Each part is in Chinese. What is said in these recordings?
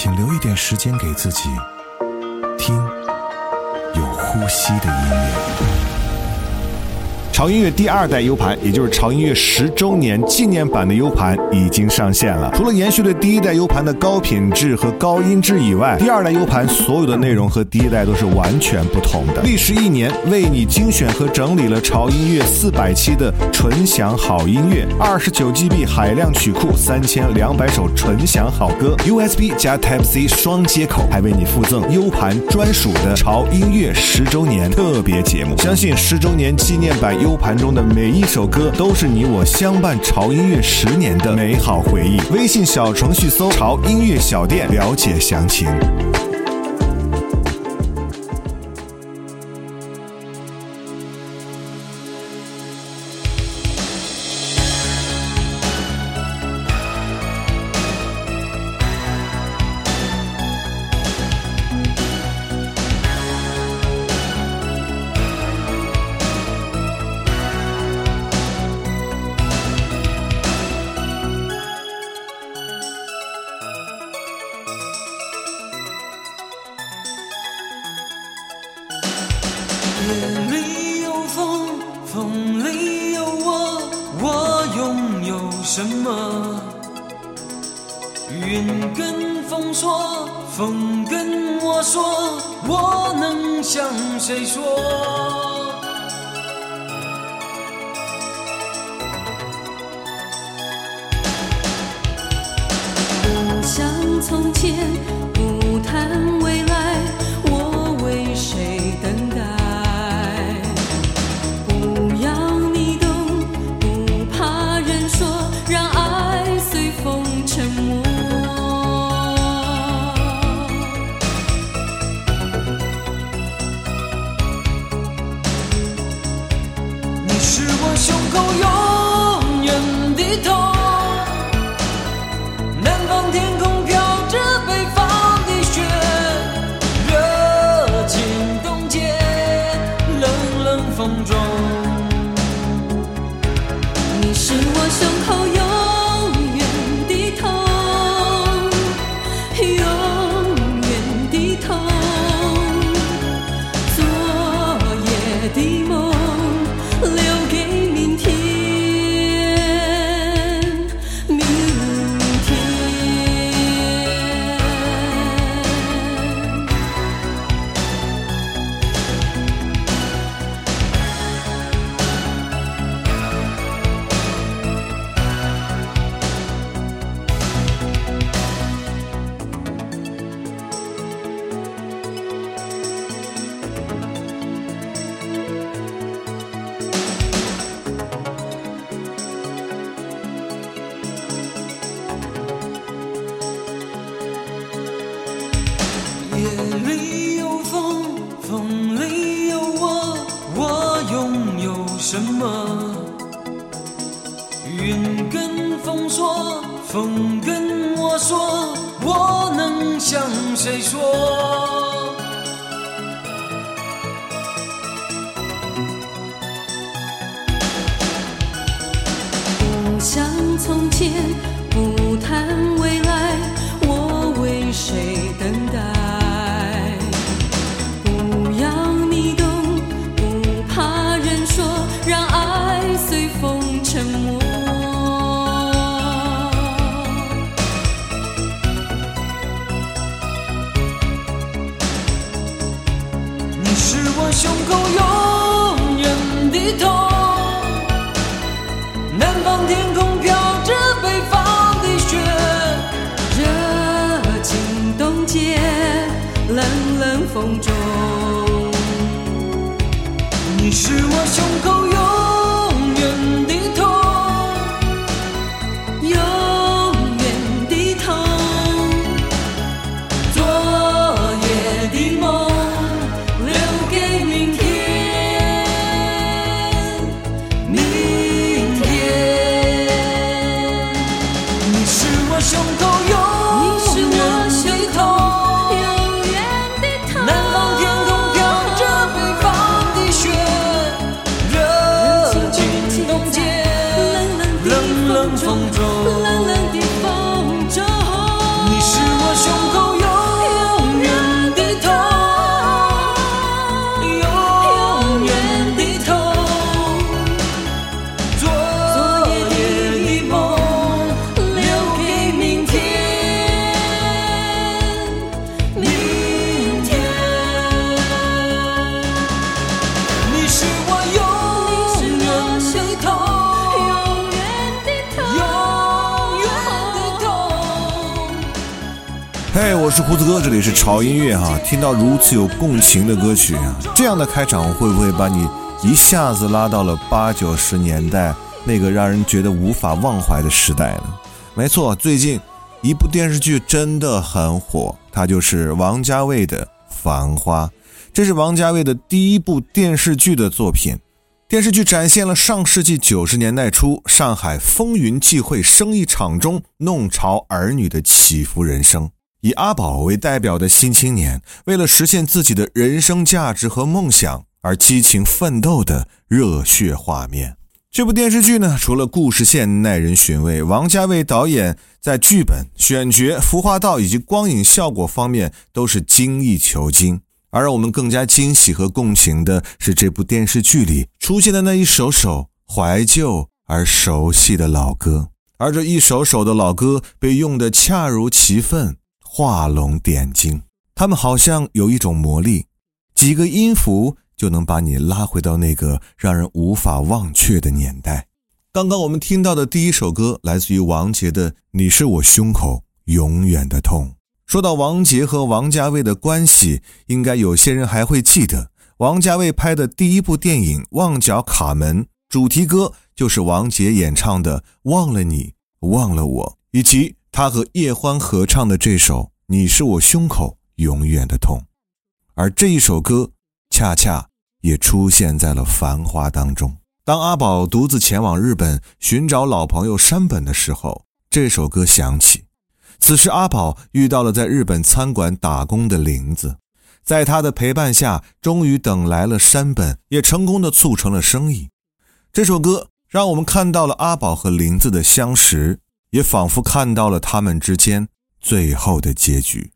请留一点时间给自己，听有呼吸的音乐。潮音乐第二代 U 盘，也就是潮音乐十周年纪念版的 U 盘已经上线了。除了延续了第一代 U 盘的高品质和高音质以外，第二代 U 盘所有的内容和第一代都是完全不同的。历时一年，为你精选和整理了潮音乐四百期的纯享好音乐，二十九 GB 海量曲库，三千两百首纯享好歌，USB 加 Type C 双接口，还为你附赠 U 盘专属的潮音乐十周年特别节目。相信十周年纪念版 U U 盘中的每一首歌，都是你我相伴潮音乐十年的美好回忆。微信小程序搜“潮音乐小店”，了解详情。不像从前，风中。胡子哥，这里是潮音乐哈。听到如此有共情的歌曲，这样的开场会不会把你一下子拉到了八九十年代那个让人觉得无法忘怀的时代呢？没错，最近一部电视剧真的很火，它就是王家卫的《繁花》。这是王家卫的第一部电视剧的作品。电视剧展现了上世纪九十年代初上海风云际会生意场中弄潮儿女的起伏人生。以阿宝为代表的新青年，为了实现自己的人生价值和梦想而激情奋斗的热血画面。这部电视剧呢，除了故事线耐人寻味，王家卫导演在剧本、选角、服化道以及光影效果方面都是精益求精。而让我们更加惊喜和共情的是，这部电视剧里出现的那一首首怀旧而熟悉的老歌，而这一首首的老歌被用得恰如其分，画龙点睛。他们好像有一种魔力，几个音符就能把你拉回到那个让人无法忘却的年代。刚刚我们听到的第一首歌来自于王杰的《你是我胸口永远的痛》。说到王杰和王家卫的关系，应该有些人还会记得，王家卫拍的第一部电影《旺角卡门》主题歌就是王杰演唱的《忘了你，忘了我》，以及他和叶欢合唱的这首《你是我胸口永远的痛》，而这一首歌恰恰也出现在了《繁花》当中。当阿宝独自前往日本寻找老朋友山本的时候，这首歌响起。此时，阿宝遇到了在日本餐馆打工的林子，在他的陪伴下，终于等来了山本，也成功的促成了生意。这首歌让我们看到了阿宝和林子的相识，也仿佛看到了他们之间最后的结局。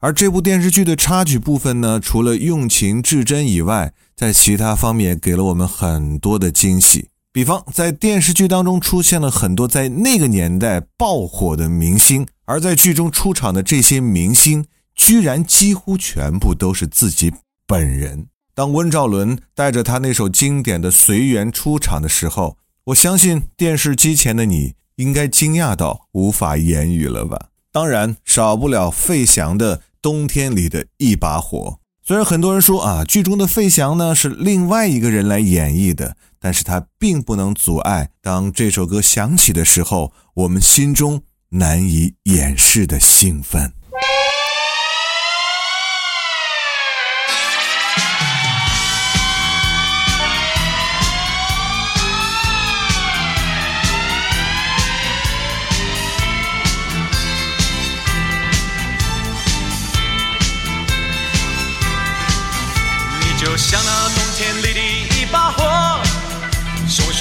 而这部电视剧的插曲部分呢，除了用情至真以外，在其他方面给了我们很多的惊喜。比方，在电视剧当中出现了很多在那个年代爆火的明星，而在剧中出场的这些明星，居然几乎全部都是自己本人。当温兆伦带着他那首经典的《随缘》出场的时候，我相信电视机前的你应该惊讶到无法言语了吧？当然，少不了费翔的《冬天里的一把火》。虽然很多人说啊，剧中的费翔呢是另外一个人来演绎的，但是他并不能阻碍当这首歌响起的时候，我们心中难以掩饰的兴奋。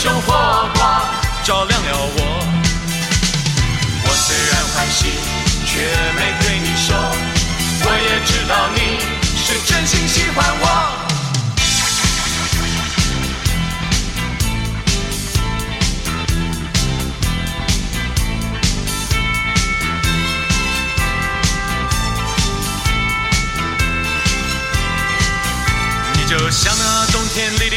熊火光照亮了我。我虽然欢喜，却没对你说，我也知道你是真心喜欢我。你就像那冬天里的，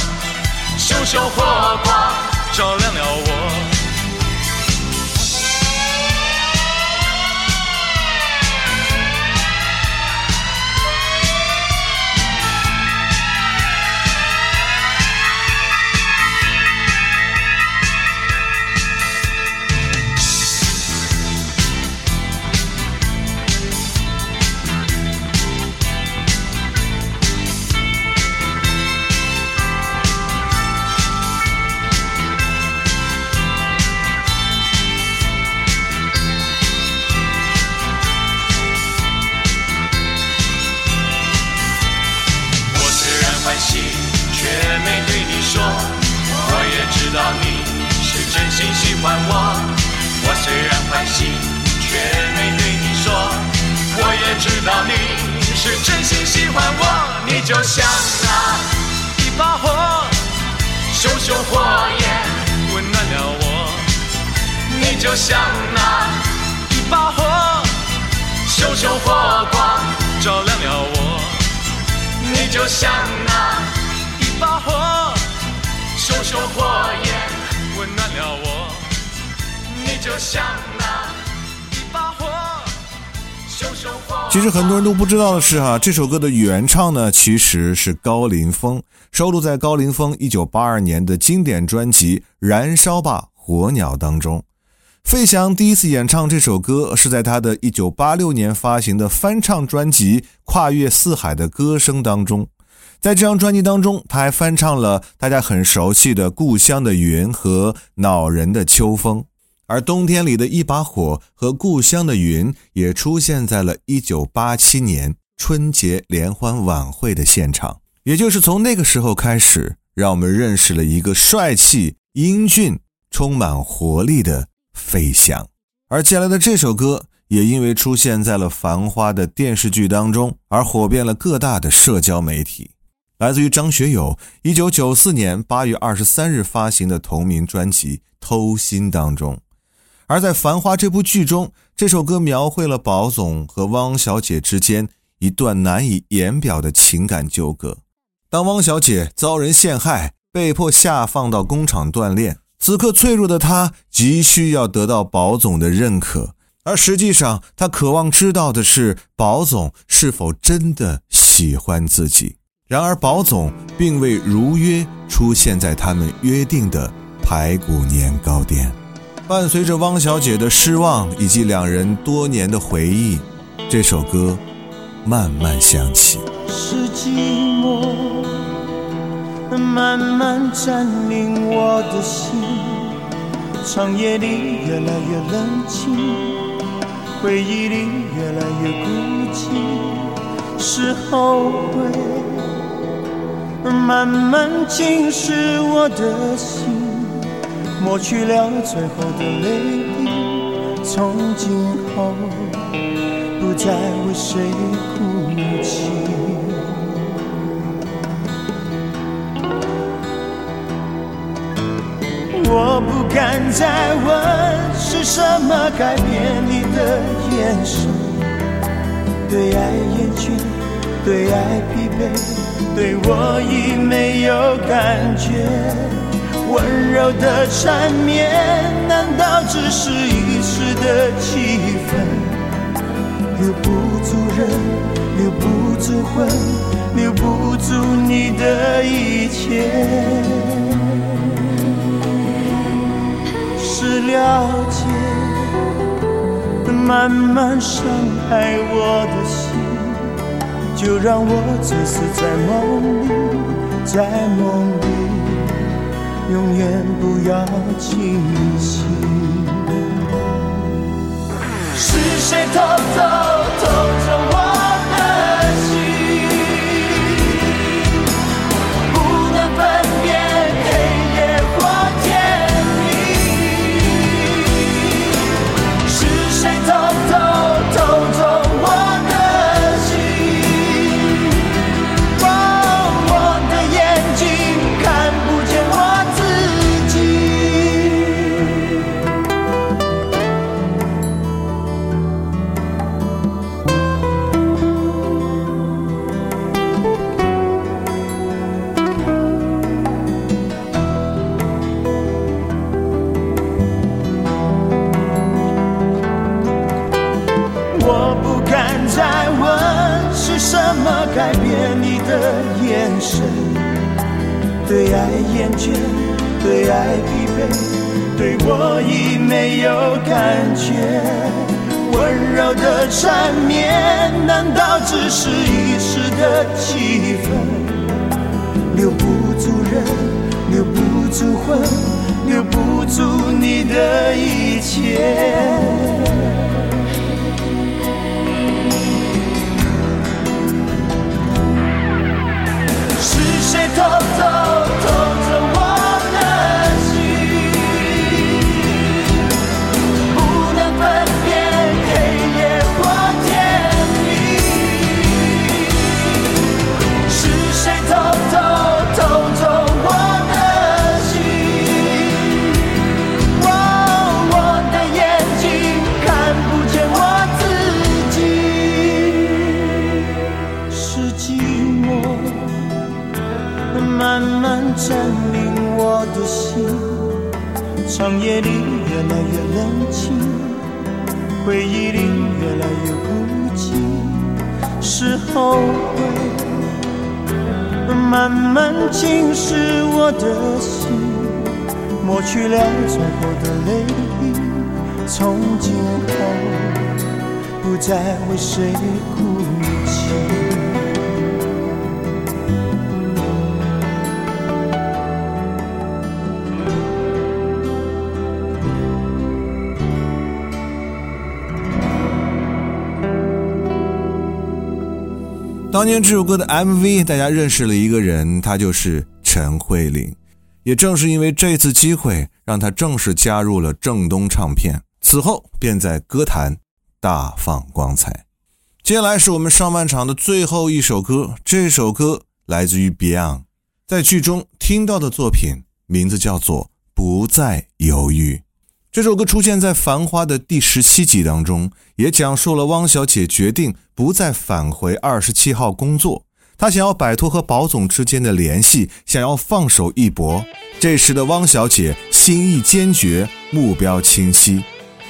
熊熊火光照亮了我。欢我。我虽然欢喜，却没对你说。我也知道你是真心喜欢我。你就像那一把火，熊熊火焰温暖了我。你就像那一把火，熊熊火光照亮了我。你就像那一把火，熊熊火焰。就像那一把火，熊熊火。其实很多人都不知道的是哈、这首歌的原唱呢其实是高凌风，收录在高凌风1982年的经典专辑《燃烧吧火鸟》当中。费翔第一次演唱这首歌是在他的1986年发行的翻唱专辑《跨越四海的歌声》当中。在这张专辑当中，他还翻唱了大家很熟悉的《故乡的云》和《恼人的秋风》。而冬天里的一把火和故乡的云也出现在了1987年春节联欢晚会的现场。也就是从那个时候开始，让我们认识了一个帅气、英俊、充满活力的费翔。而接下来的这首歌也因为出现在了《繁花》的电视剧当中，而火遍了各大的社交媒体。来自于张学友1994年8月23日发行的同名专辑《偷心》当中。而在《繁花》这部剧中，这首歌描绘了宝总和汪小姐之间一段难以言表的情感纠葛。当汪小姐遭人陷害，被迫下放到工厂锻炼，此刻脆弱的她急需要得到宝总的认可，而实际上她渴望知道的是宝总是否真的喜欢自己。然而，宝总并未如约出现在他们约定的排骨年糕店。伴随着汪小姐的失望以及两人多年的回忆，这首歌慢慢响起。是寂寞慢慢占领我的心，长夜里越来越冷清，回忆里越来越孤寂，是后悔慢慢侵蚀我的心，抹去了最后的泪滴，从今后不再为谁哭泣。我不敢再问是什么改变你的眼神，对爱厌倦，对爱疲惫，对我已没有感觉。温柔的缠绵，难道只是一时的气氛？留不住人，留不住魂，留不住你的一切。是了解，慢慢伤害我的心，就让我醉死在梦里，在梦里，永远不要清醒。是谁偷偷偷着再问是什么改变？你的眼神对爱厌倦对爱疲惫对我已没有感觉温柔的缠绵难道只是一时的气氛？留不住人留不住魂留不住你的一切。谁偷偷偷了最后的泪，从今后不再为谁哭泣。当年这首歌的 MV，大家认识了一个人，他就是陈慧琳。也正是因为这次机会，让他正式加入了正东唱片，此后便在歌坛大放光彩。接下来是我们上半场的最后一首歌，这首歌来自于 Beyond，在剧中听到的作品名字叫做《不再犹豫》。这首歌出现在《繁花》的第十七集当中，也讲述了汪小姐决定不再返回二十七号工作，她想要摆脱和宝总之间的联系，想要放手一搏。这时的汪小姐心意坚决，目标清晰，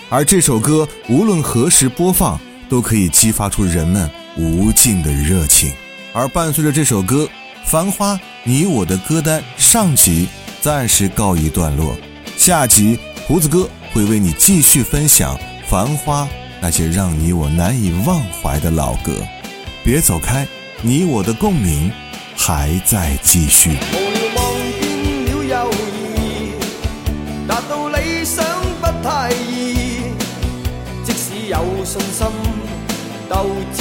而这首歌无论何时播放，都可以激发出人们无尽的热情。而伴随着这首歌，《繁花》你我的歌单上集暂时告一段落，下集。胡子哥会为你继续分享《繁花》那些让你我难以忘怀的老歌，别走开，你我的共鸣还在继续。信心，斗志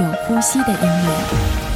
有呼吸的音乐。